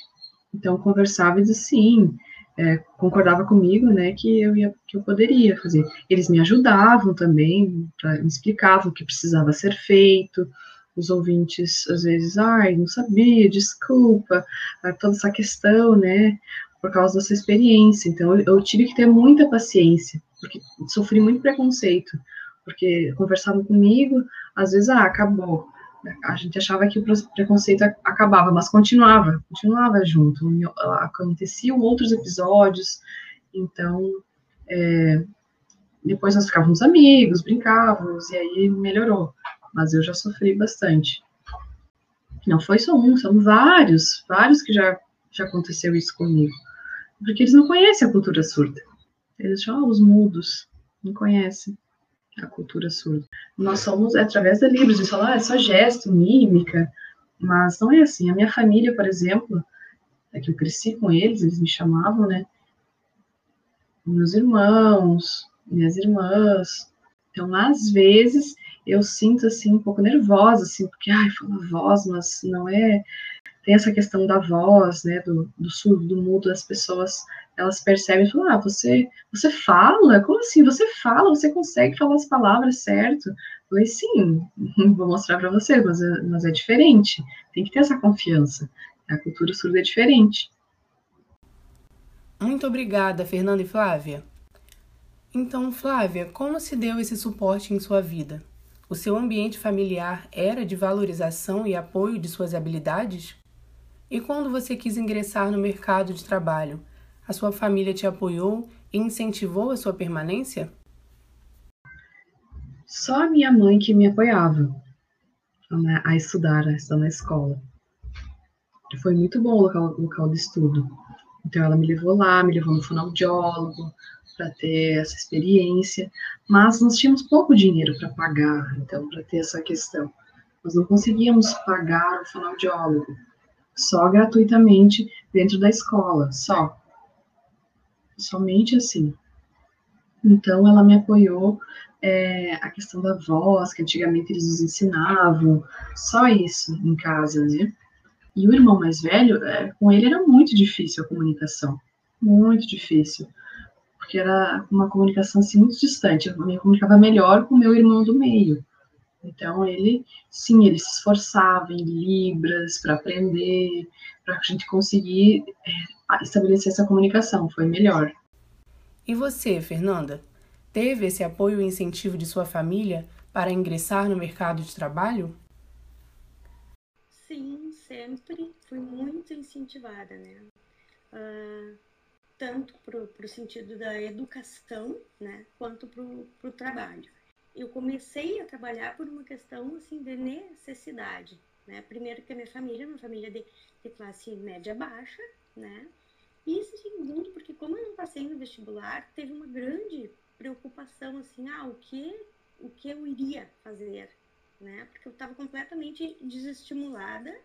então, conversava e dizia sim, é, concordava comigo, né, que eu ia, que eu poderia fazer. Eles me ajudavam também, pra, me explicavam o que precisava ser feito. Os ouvintes, às vezes, ai, não sabia, desculpa, toda essa questão, né, por causa dessa experiência. Então, eu, eu tive que ter muita paciência, porque sofri muito preconceito, porque conversavam comigo, às vezes, ah, acabou, a gente achava que o preconceito acabava, mas continuava, continuava junto. Aconteciam outros episódios, então é, depois nós ficávamos amigos, brincávamos, e aí melhorou. Mas eu já sofri bastante. Não foi só um, são vários, vários que já, já aconteceu isso comigo. Porque eles não conhecem a cultura surda. Eles são os mudos, não conhecem a cultura surda. Nós somos é através de livros, eles falam, ah, é só gesto, mímica, mas não é assim. A minha família, por exemplo, é que eu cresci com eles, eles me chamavam, né? Meus irmãos, minhas irmãs. Então, às vezes, eu sinto, assim, um pouco nervosa, assim, porque, ai, fala voz, mas não é... Tem essa questão da voz, né, do, do surdo, do mudo, as pessoas elas percebem falam, ah, você, você fala? Como assim? Você fala? Você consegue falar as palavras certo? Falei, sim, vou mostrar para você, mas, é, mas é diferente. Tem que ter essa confiança. A cultura surda é diferente. Muito obrigada, Fernanda e Flávia. Então, Flávia, como se deu esse suporte em sua vida? O seu ambiente familiar era de valorização e apoio de suas habilidades? E quando você quis ingressar no mercado de trabalho, a sua família te apoiou e incentivou a sua permanência? Só a minha mãe que me apoiava. né, a estudar, a estudar na escola. Foi muito bom o local, local de estudo. Então ela me levou lá, me levou no fonoaudiólogo para ter essa experiência, mas nós tínhamos pouco dinheiro para pagar, então para ter essa questão. Nós não conseguíamos pagar o fonoaudiólogo, só gratuitamente dentro da escola, só. Somente assim. Então ela me apoiou é, a questão da voz, que antigamente eles nos ensinavam, só isso em casa, né? E o irmão mais velho, é, com ele era muito difícil a comunicação, muito difícil, porque era uma comunicação assim muito distante. Eu me comunicava melhor com o meu irmão do meio. Então ele, sim, ele se esforçava em libras para aprender, para a gente conseguir é, estabelecer essa comunicação. Foi melhor. E você, Fernanda? Teve esse apoio e incentivo de sua família para ingressar no mercado de trabalho? Sim, sempre fui muito incentivada, né? Uh, tanto para o sentido da educação, né, quanto para o trabalho. Eu comecei a trabalhar por uma questão assim de necessidade, né? Primeiro que a minha família, uma família de, de classe média baixa, né? E segundo, porque como eu não passei no vestibular, teve uma grande preocupação assim, ah, o que o que eu iria fazer, né? Porque eu estava completamente desestimulada.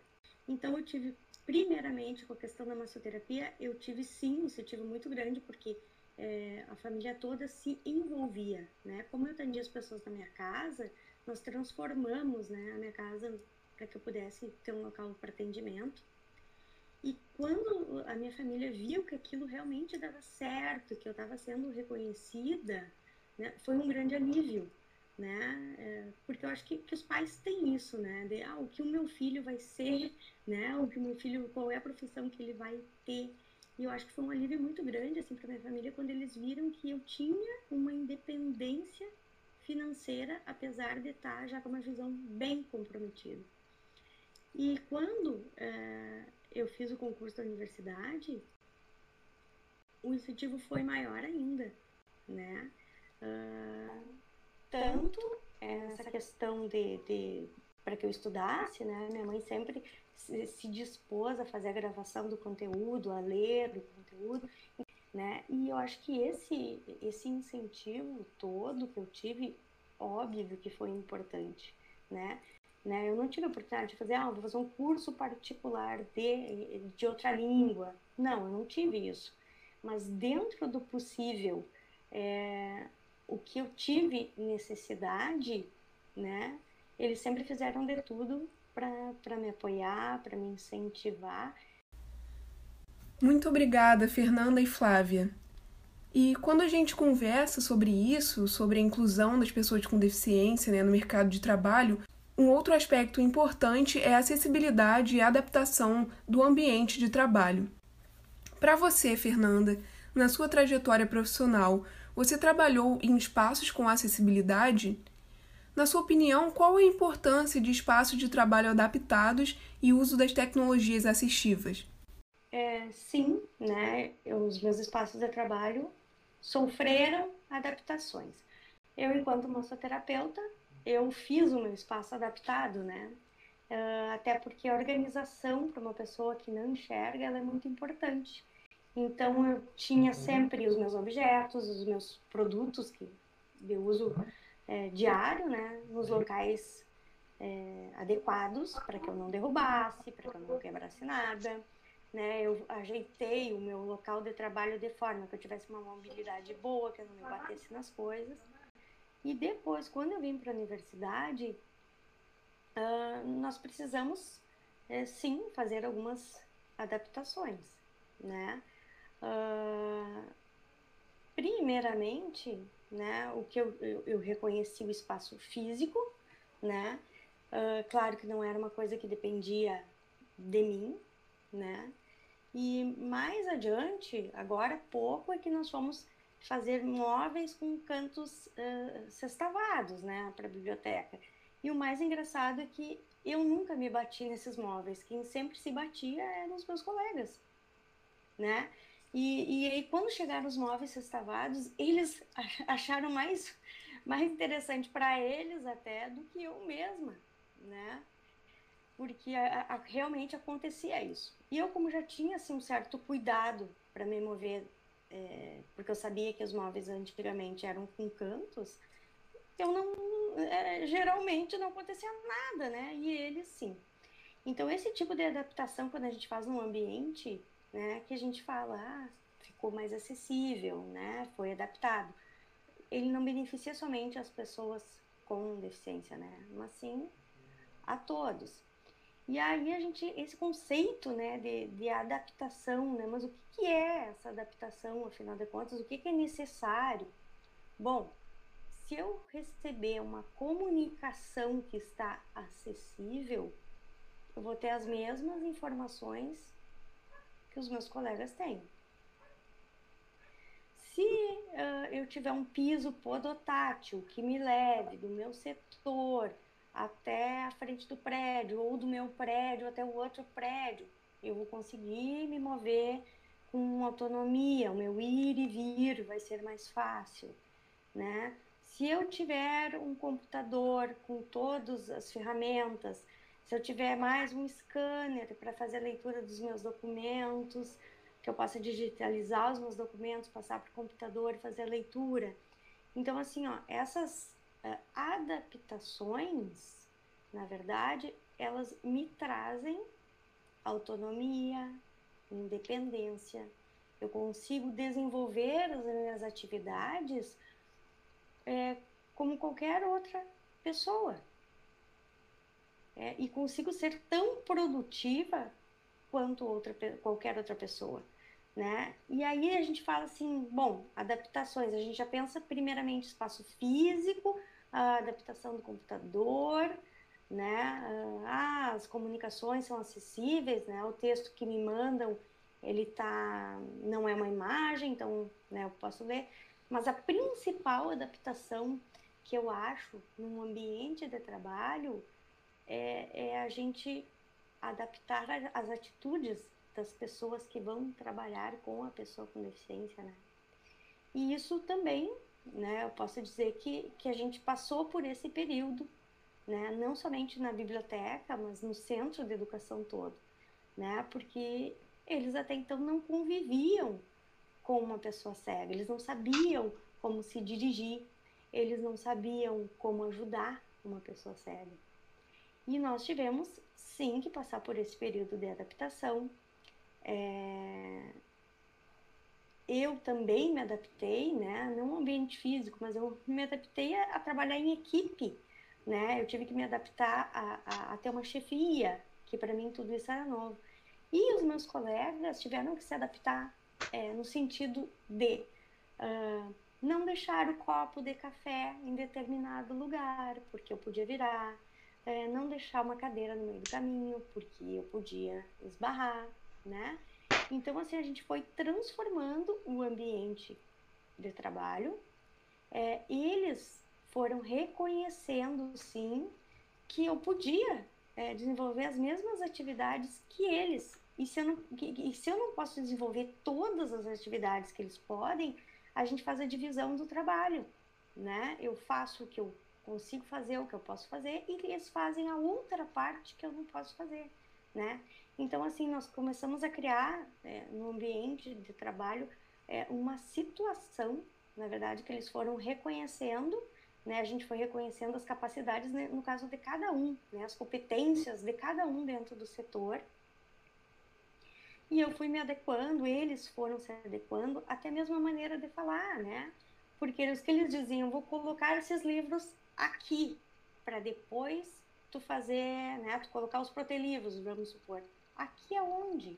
Então eu tive primeiramente com a questão da massoterapia, eu tive sim um incentivo muito grande porque é, a família toda se envolvia, né? Como eu atendia as pessoas na minha casa, nós transformamos, né, a minha casa para que eu pudesse ter um local para atendimento. E quando a minha família viu que aquilo realmente dava certo, que eu estava sendo reconhecida, né, foi um grande alívio, né? É, porque eu acho que, que os pais têm isso, né? De ah, o que o meu filho vai ser, né? O que o meu filho, qual é a profissão que ele vai ter. E eu acho que foi um alívio muito grande assim para minha família quando eles viram que eu tinha uma independência financeira, apesar de estar já com uma visão bem comprometida. E quando é, eu fiz o concurso da universidade, o incentivo foi maior ainda, né? Uh, tanto essa questão de, de para que eu estudasse, né? Minha mãe sempre se, se, dispôs a fazer a gravação do conteúdo, a ler do conteúdo, né? E eu acho que esse esse incentivo todo que eu tive, óbvio que foi importante, né? Né? Eu não tive a oportunidade de fazer, ah, vou fazer um curso particular de, de outra língua. Não, eu não tive isso. Mas dentro do possível, é, o que eu tive necessidade, né? Eles sempre fizeram de tudo para me apoiar, para me incentivar. Muito obrigada, Fernanda e Flávia. E quando a gente conversa sobre isso, sobre a inclusão das pessoas com deficiência né, no mercado de trabalho, um outro aspecto importante é a acessibilidade e a adaptação do ambiente de trabalho. Para você, Fernanda, na sua trajetória profissional, você trabalhou em espaços com acessibilidade? Na sua opinião, qual a importância de espaços de trabalho adaptados e uso das tecnologias assistivas? É, sim, né? Os meus espaços de trabalho sofreram adaptações. Eu, enquanto massoterapeuta, eu fiz o meu espaço adaptado, né? Uh, até porque a organização para uma pessoa que não enxerga ela é muito importante. Então eu tinha sempre os meus objetos, os meus produtos que de uso é, diário, né, nos locais é, adequados para que eu não derrubasse, para que eu não quebrasse nada. Né, eu ajeitei o meu local de trabalho de forma que eu tivesse uma mobilidade boa, que eu não me batesse nas coisas. E depois, quando eu vim para a universidade, uh, nós precisamos, é, sim, fazer algumas adaptações, né? Uh, primeiramente, né, o que eu, eu, eu, reconheci o espaço físico, né? Uh, claro que não era uma coisa que dependia de mim, né? E mais adiante, agora pouco, é que nós fomos fazer móveis com cantos uh, sextavados, né, para a biblioteca. E o mais engraçado é que eu nunca me bati nesses móveis. Quem sempre se batia eram os meus colegas, né? E, e aí, quando chegaram os móveis sextavados, eles acharam mais, mais interessante para eles até do que eu mesma, né? porque a, a, realmente acontecia isso. E eu, como já tinha assim, um certo cuidado para me mover, é, porque eu sabia que os móveis antigamente eram com cantos, eu não, é, geralmente não acontecia nada, né? E eles sim. Então, esse tipo de adaptação, quando a gente faz num ambiente, né, que a gente fala, ah, ficou mais acessível, né, foi adaptado, ele não beneficia somente as pessoas com deficiência, né, mas sim a todos. E aí a gente, esse conceito, né, de, de adaptação, né, mas o que, que é essa adaptação, afinal de contas, o que, que é necessário? Bom, se eu receber uma comunicação que está acessível, eu vou ter as mesmas informações que os meus colegas têm. Se uh, eu tiver um piso podotátil que me leve do meu setor até a frente do prédio, ou do meu prédio até o outro prédio, eu vou conseguir me mover com autonomia, o meu ir e vir vai ser mais fácil, né? Se eu tiver um computador com todas as ferramentas, se eu tiver mais um scanner para fazer a leitura dos meus documentos, que eu possa digitalizar os meus documentos, passar para o computador e fazer a leitura. Então, assim, ó, essas uh, adaptações, na verdade, elas me trazem autonomia, independência. Eu consigo desenvolver as minhas atividades é, como qualquer outra pessoa. É, e consigo ser tão produtiva quanto outra, qualquer outra pessoa. Né? E aí a gente fala assim, bom, adaptações, a gente já pensa primeiramente espaço físico, a adaptação do computador, né? Ah, as comunicações são acessíveis, né? O texto que me mandam, ele tá, não é uma imagem, então, né, eu posso ler. Mas a principal adaptação que eu acho num ambiente de trabalho é, é a gente adaptar as atitudes das pessoas que vão trabalhar com a pessoa com deficiência, né? E isso também, né, eu posso dizer que, que a gente passou por esse período, né, não somente na biblioteca, mas no centro de educação todo, né, porque eles até então não conviviam com uma pessoa cega. Eles não sabiam como se dirigir, eles não sabiam como ajudar uma pessoa cega. E nós tivemos sim que passar por esse período de adaptação. É... Eu também me adaptei, né? Não no ambiente físico, mas eu me adaptei a, a, trabalhar em equipe, né? Eu tive que me adaptar a, a, a ter uma chefia, que para mim tudo isso era novo. E os meus colegas tiveram que se adaptar é, no sentido de uh, não deixar o copo de café em determinado lugar, porque eu podia virar, é, não deixar uma cadeira no meio do caminho, porque eu podia esbarrar, né? Então, assim, a gente foi transformando o ambiente de trabalho. É, eles foram reconhecendo, sim, que eu podia é, desenvolver as mesmas atividades que eles e se, eu não, e se eu não posso desenvolver todas as atividades que eles podem, a gente faz a divisão do trabalho, né? Eu faço o que eu consigo fazer, o que eu posso fazer, e eles fazem a outra parte que eu não posso fazer, né? Então, assim, nós começamos a criar é, no ambiente de trabalho é, uma situação, na verdade, que eles foram reconhecendo, né? A gente foi reconhecendo as capacidades, né, no caso de cada um, né? As competências de cada um dentro do setor, e eu fui me adequando, eles foram se adequando, até mesmo a maneira de falar, né? Porque os que eles diziam, vou colocar esses livros aqui, para depois tu fazer, né? Tu colocar os protelivros, vamos supor. Aqui aonde,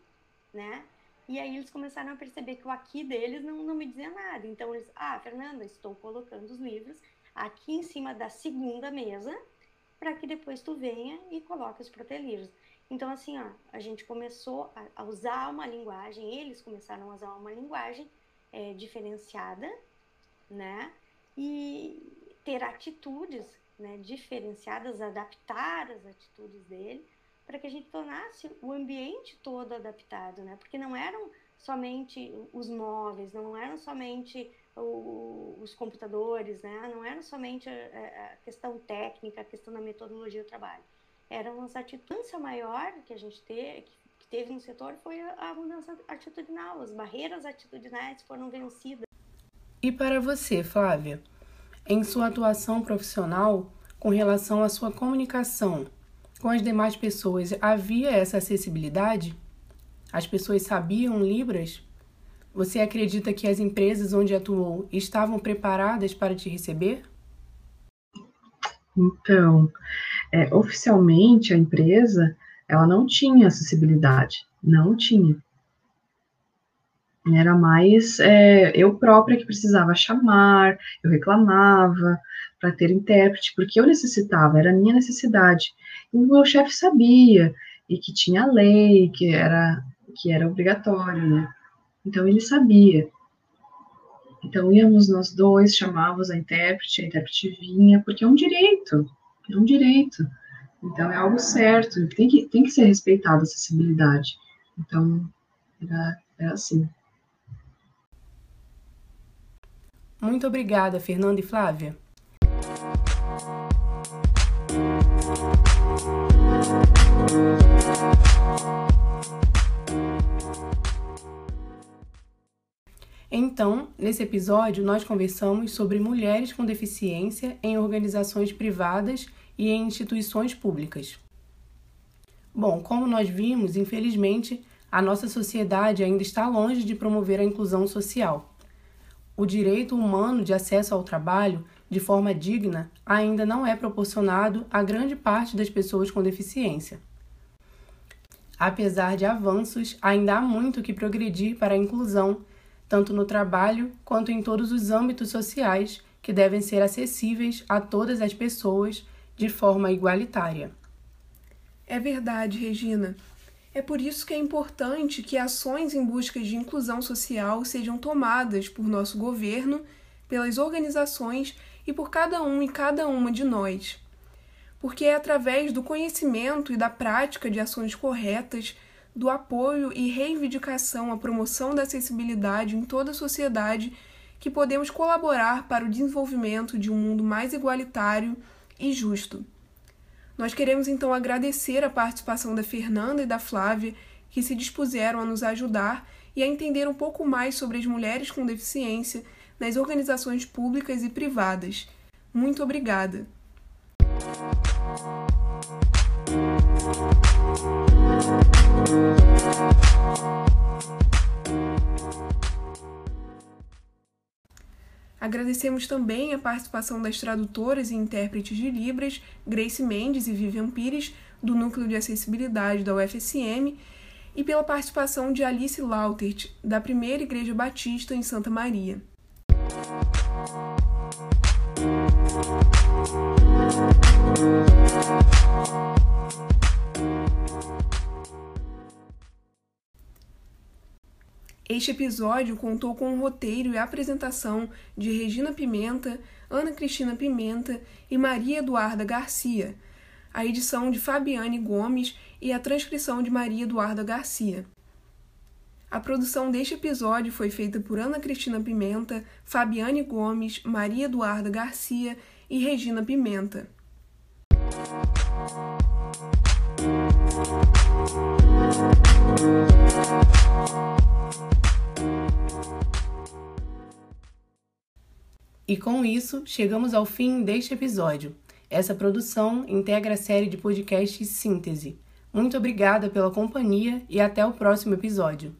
né? E aí eles começaram a perceber que o aqui deles não, não me dizia nada. Então eles, ah, Fernanda, estou colocando os livros aqui em cima da segunda mesa, para que depois tu venha e coloque os protelivros. Então, assim, ó, a gente começou a, a usar uma linguagem, eles começaram a usar uma linguagem é, diferenciada, né? E ter atitudes né, diferenciadas, adaptar as atitudes dele, para que a gente tornasse o ambiente todo adaptado, né? Porque não eram somente os móveis, não eram somente o, os computadores, né? Não era somente a, a, questão técnica, a questão da metodologia do trabalho eram as atitudes maior que a gente teve, que teve no setor foi a mudança atitudinal, as barreiras atitudinais foram vencidas. E para você, Flávia, em sua atuação profissional, com relação à sua comunicação com as demais pessoas, havia essa acessibilidade? As pessoas sabiam Libras? Você acredita que as empresas onde atuou estavam preparadas para te receber? Então, é, oficialmente a empresa ela não tinha acessibilidade, não tinha. Era mais é, eu própria que precisava chamar, eu reclamava para ter intérprete, porque eu necessitava, era a minha necessidade. E o meu chefe sabia, e que tinha lei, que era, que era obrigatório, né? Então ele sabia. Então íamos nós dois, chamávamos a intérprete, a intérprete vinha, porque é um direito, é um direito. Então é algo certo, tem que, tem que ser respeitada a acessibilidade. Então era, era assim. Muito obrigada, Fernanda e Flávia. Então, nesse episódio, nós conversamos sobre mulheres com deficiência em organizações privadas e em instituições públicas. Bom, como nós vimos, infelizmente, a nossa sociedade ainda está longe de promover a inclusão social o direito humano de acesso ao trabalho de forma digna ainda não é proporcionado a grande parte das pessoas com deficiência. Apesar de avanços, ainda há muito que progredir para a inclusão, tanto no trabalho quanto em todos os âmbitos sociais que devem ser acessíveis a todas as pessoas de forma igualitária. É verdade, Regina. É por isso que é importante que ações em busca de inclusão social sejam tomadas por nosso governo, pelas organizações e por cada um e cada uma de nós. Porque é através do conhecimento e da prática de ações corretas, do apoio e reivindicação à promoção da acessibilidade em toda a sociedade que podemos colaborar para o desenvolvimento de um mundo mais igualitário e justo. Nós queremos então agradecer a participação da Fernanda e da Flávia, que se dispuseram a nos ajudar e a entender um pouco mais sobre as mulheres com deficiência nas organizações públicas e privadas. Muito obrigada! Agradecemos também a participação das tradutoras e intérpretes de Libras, Grace Mendes e Vivian Pires, do Núcleo de Acessibilidade da UFSM, e pela participação de Alice Lautert, da Primeira Igreja Batista em Santa Maria. Este episódio contou com o roteiro e apresentação de Regina Pimenta, Ana Cristina Pimenta e Maria Eduarda Garcia, a edição de Fabiane Gomes e a transcrição de Maria Eduarda Garcia. A produção deste episódio foi feita por Ana Cristina Pimenta, Fabiane Gomes, Maria Eduarda Garcia e Regina Pimenta. E com isso, chegamos ao fim deste episódio. Essa produção integra a série de podcasts Síntese. Muito obrigada pela companhia e até o próximo episódio.